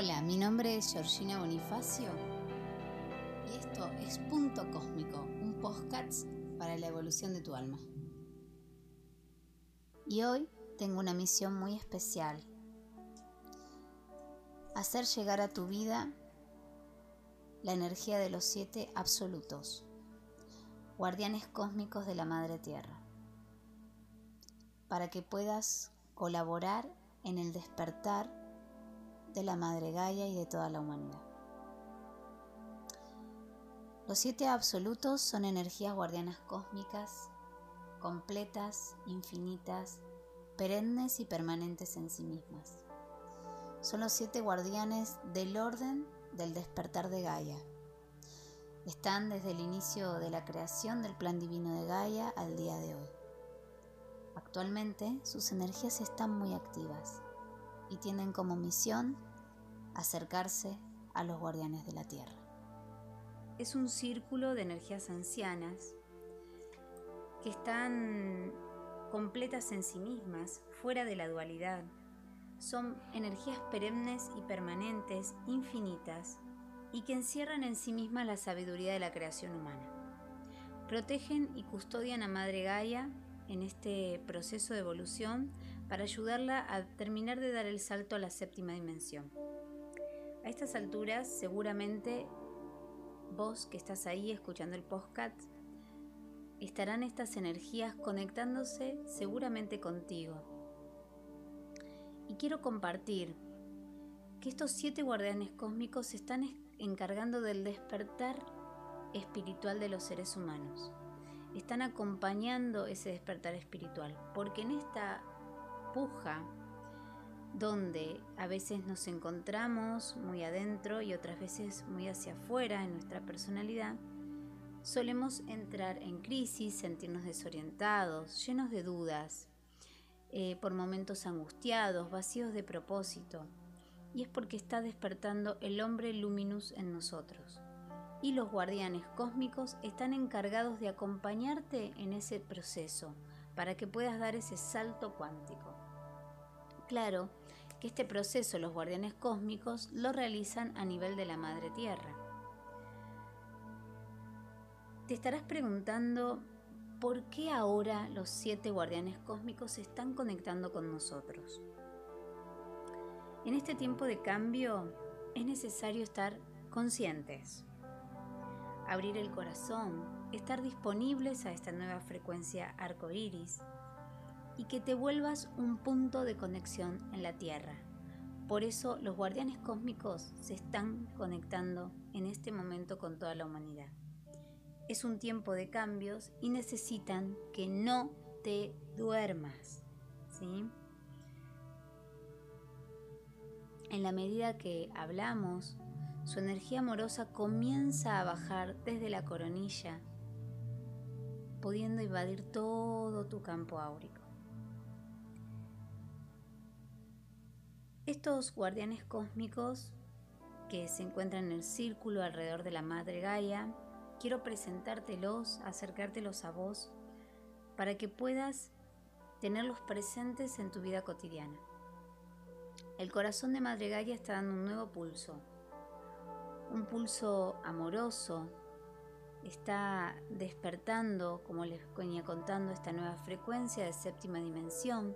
Hola, mi nombre es Georgina Bonifacio y esto es Punto Cósmico, un podcast para la evolución de tu alma. Y hoy tengo una misión muy especial. Hacer llegar a tu vida la energía de los siete absolutos, guardianes cósmicos de la Madre Tierra, para que puedas colaborar en el despertar de la Madre Gaia y de toda la humanidad. Los siete absolutos son energías guardianas cósmicas, completas, infinitas, perennes y permanentes en sí mismas. Son los siete guardianes del orden del despertar de Gaia. Están desde el inicio de la creación del plan divino de Gaia al día de hoy. Actualmente sus energías están muy activas y tienen como misión acercarse a los guardianes de la tierra. Es un círculo de energías ancianas que están completas en sí mismas, fuera de la dualidad. Son energías perennes y permanentes, infinitas, y que encierran en sí mismas la sabiduría de la creación humana. Protegen y custodian a Madre Gaia en este proceso de evolución para ayudarla a terminar de dar el salto a la séptima dimensión. A estas alturas, seguramente vos que estás ahí escuchando el podcast, estarán estas energías conectándose seguramente contigo. Y quiero compartir que estos siete guardianes cósmicos se están encargando del despertar espiritual de los seres humanos. Están acompañando ese despertar espiritual, porque en esta puja donde a veces nos encontramos muy adentro y otras veces muy hacia afuera en nuestra personalidad, solemos entrar en crisis, sentirnos desorientados, llenos de dudas, eh, por momentos angustiados, vacíos de propósito. Y es porque está despertando el hombre luminus en nosotros. Y los guardianes cósmicos están encargados de acompañarte en ese proceso para que puedas dar ese salto cuántico. Claro que este proceso los guardianes cósmicos lo realizan a nivel de la Madre Tierra. Te estarás preguntando por qué ahora los siete guardianes cósmicos se están conectando con nosotros. En este tiempo de cambio es necesario estar conscientes, abrir el corazón, estar disponibles a esta nueva frecuencia arcoíris y que te vuelvas un punto de conexión en la Tierra. Por eso los guardianes cósmicos se están conectando en este momento con toda la humanidad. Es un tiempo de cambios y necesitan que no te duermas. ¿sí? En la medida que hablamos, su energía amorosa comienza a bajar desde la coronilla, pudiendo invadir todo tu campo áurico. Estos guardianes cósmicos que se encuentran en el círculo alrededor de la Madre Gaia, quiero presentártelos, acercártelos a vos, para que puedas tenerlos presentes en tu vida cotidiana. El corazón de Madre Gaia está dando un nuevo pulso, un pulso amoroso, está despertando, como les venía contando, esta nueva frecuencia de séptima dimensión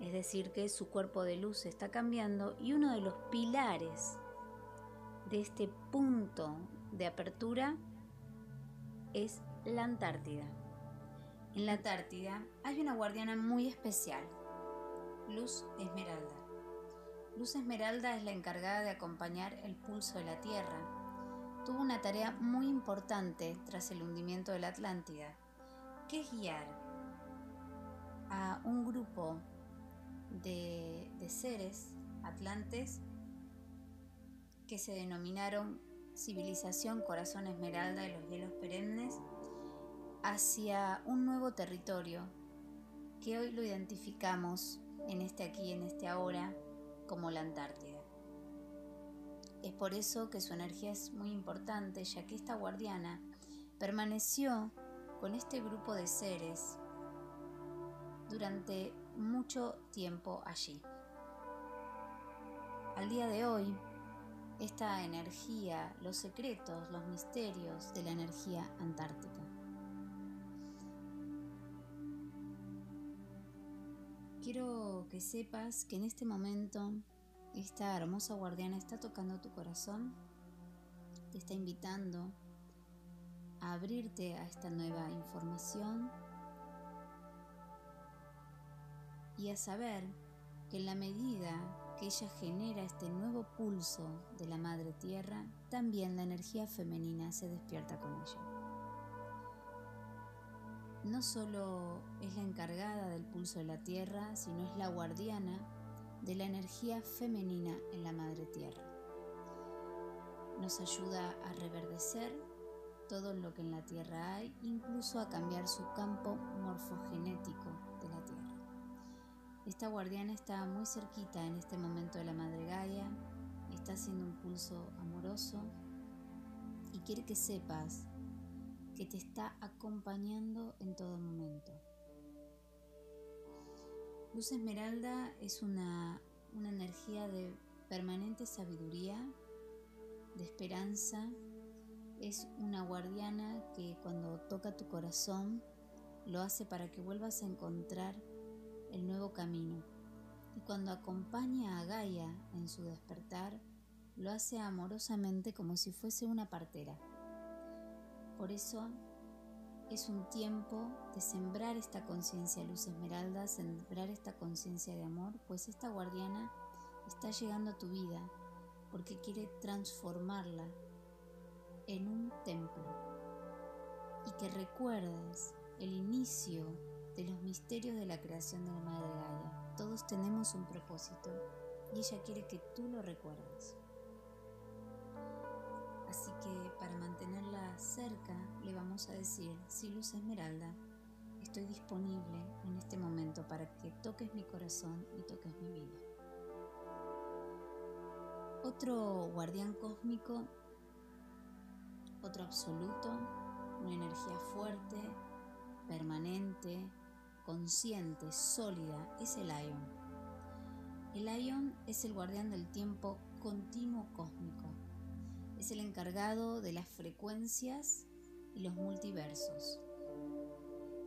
es decir, que su cuerpo de luz está cambiando y uno de los pilares de este punto de apertura es la Antártida. En la Antártida hay una guardiana muy especial, Luz Esmeralda. Luz Esmeralda es la encargada de acompañar el pulso de la Tierra. Tuvo una tarea muy importante tras el hundimiento de la Atlántida, que es guiar a un grupo de, seres atlantes que se denominaron civilización corazón esmeralda de los hielos perennes hacia un nuevo territorio que hoy lo identificamos en este aquí, en este ahora, como la Antártida. Es por eso que su energía es muy importante, ya que esta guardiana permaneció con este grupo de seres durante mucho tiempo allí. Al día de hoy, esta energía, los secretos, los misterios de la energía antártica. Quiero que sepas que en este momento esta hermosa guardiana está tocando tu corazón, te está invitando a abrirte a esta nueva información y a saber que en la medida que ella genera este nuevo pulso de la Madre Tierra, también la energía femenina se despierta con ella. No solo es la encargada del pulso de la Tierra, sino es la guardiana de la energía femenina en la Madre Tierra. Nos ayuda a reverdecer todo lo que en la Tierra hay, incluso a cambiar su campo morfogenético. Esta guardiana está muy cerquita en este momento de la Madre Gaia, está haciendo un pulso amoroso y quiere que sepas que te está acompañando en todo momento. Luz Esmeralda es una, una energía de permanente sabiduría, de esperanza, es una guardiana que cuando toca tu corazón lo hace para que vuelvas a encontrar el nuevo camino. Y cuando acompaña a Gaia en su despertar, lo hace amorosamente como si fuese una partera. Por eso es un tiempo de sembrar esta conciencia luz esmeralda, sembrar esta conciencia de amor, pues esta guardiana está llegando a tu vida porque quiere transformarla en un templo y que recuerdes el inicio de los misterios de la creación de la Madre Gaia. Todos tenemos un propósito y ella quiere que tú lo recuerdes. Así que para mantenerla cerca le vamos a decir, si Luz Esmeralda, estoy disponible en este momento para que toques mi corazón y toques mi vida. Otro guardián cósmico, otro absoluto, una energía fuerte, permanente, consciente, sólida, es el Ion. El Ion es el guardián del tiempo continuo cósmico. Es el encargado de las frecuencias y los multiversos,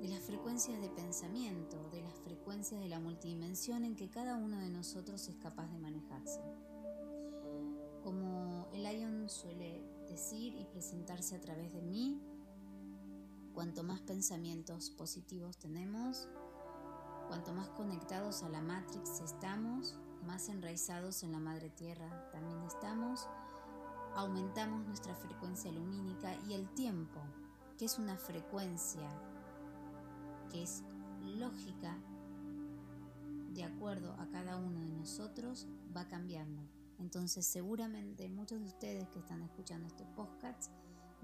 de las frecuencias de pensamiento, de las frecuencias de la multidimensión en que cada uno de nosotros es capaz de manejarse. Como el Ion suele decir y presentarse a través de mí, Cuanto más pensamientos positivos tenemos, cuanto más conectados a la Matrix estamos, más enraizados en la Madre Tierra también estamos, aumentamos nuestra frecuencia lumínica y el tiempo, que es una frecuencia que es lógica de acuerdo a cada uno de nosotros, va cambiando. Entonces seguramente muchos de ustedes que están escuchando este podcast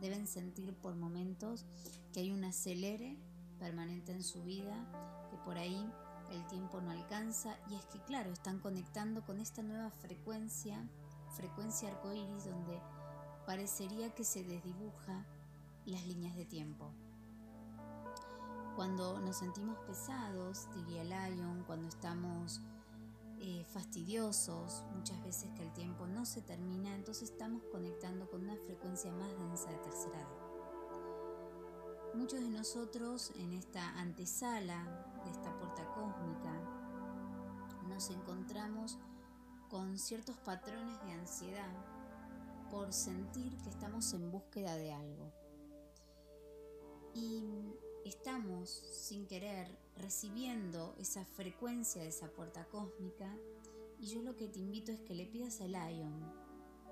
deben sentir por momentos que hay un acelere permanente en su vida, que por ahí el tiempo no alcanza y es que claro, están conectando con esta nueva frecuencia, frecuencia arcoíris donde parecería que se desdibuja las líneas de tiempo. Cuando nos sentimos pesados, diría Lion, cuando estamos eh, fastidiosos, muchas veces que el tiempo no se termina, entonces estamos conectando con una frecuencia más densa de tercera edad. Muchos de nosotros en esta antesala de esta puerta cósmica nos encontramos con ciertos patrones de ansiedad por sentir que estamos en búsqueda de algo. Y estamos sin querer recibiendo esa frecuencia de esa puerta cósmica y yo lo que te invito es que le pidas al Lion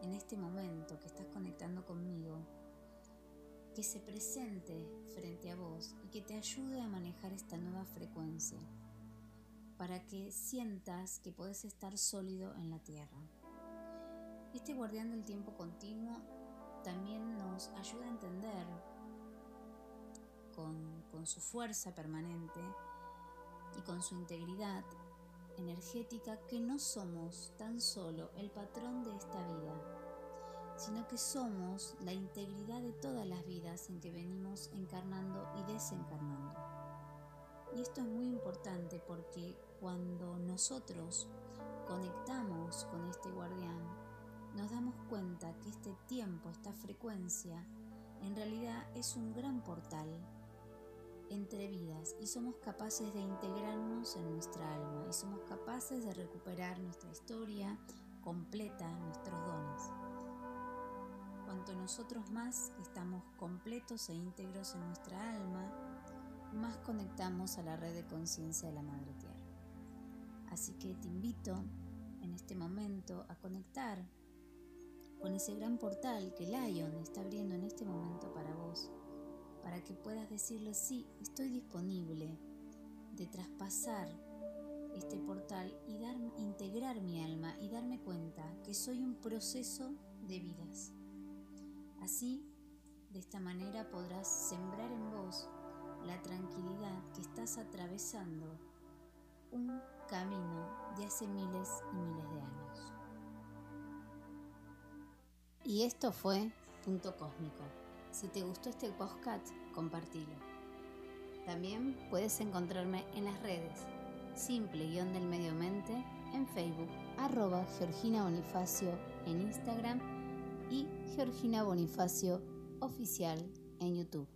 en este momento que estás conectando conmigo que se presente frente a vos y que te ayude a manejar esta nueva frecuencia para que sientas que puedes estar sólido en la tierra. Este guardián del tiempo continuo también nos ayuda a entender con, con su fuerza permanente con su integridad energética que no somos tan solo el patrón de esta vida, sino que somos la integridad de todas las vidas en que venimos encarnando y desencarnando. Y esto es muy importante porque cuando nosotros conectamos con este guardián, nos damos cuenta tiempo, esta frecuencia, en realidad es un gran portal entre vidas y somos capaces de integrarnos en nuestra alma y somos capaces de recuperar nuestra historia completa, nuestros dones. Cuanto nosotros más estamos completos e íntegros en nuestra alma, más conectamos a la red de conciencia de la Madre Tierra. Así que te invito en este momento a conectar con ese gran portal que Lion está abriendo en este momento para vos, para que puedas decirle sí, estoy disponible de traspasar este portal y dar, integrar mi alma y darme cuenta que soy un proceso de vidas. Así, de esta manera podrás sembrar en vos la tranquilidad que estás atravesando un camino de hace miles y miles de años. Y esto fue Punto Cósmico. Si te gustó este podcast, compartilo. También puedes encontrarme en las redes simple guion del medio mente en Facebook, arroba Georgina Bonifacio en Instagram y Georgina Bonifacio oficial en YouTube.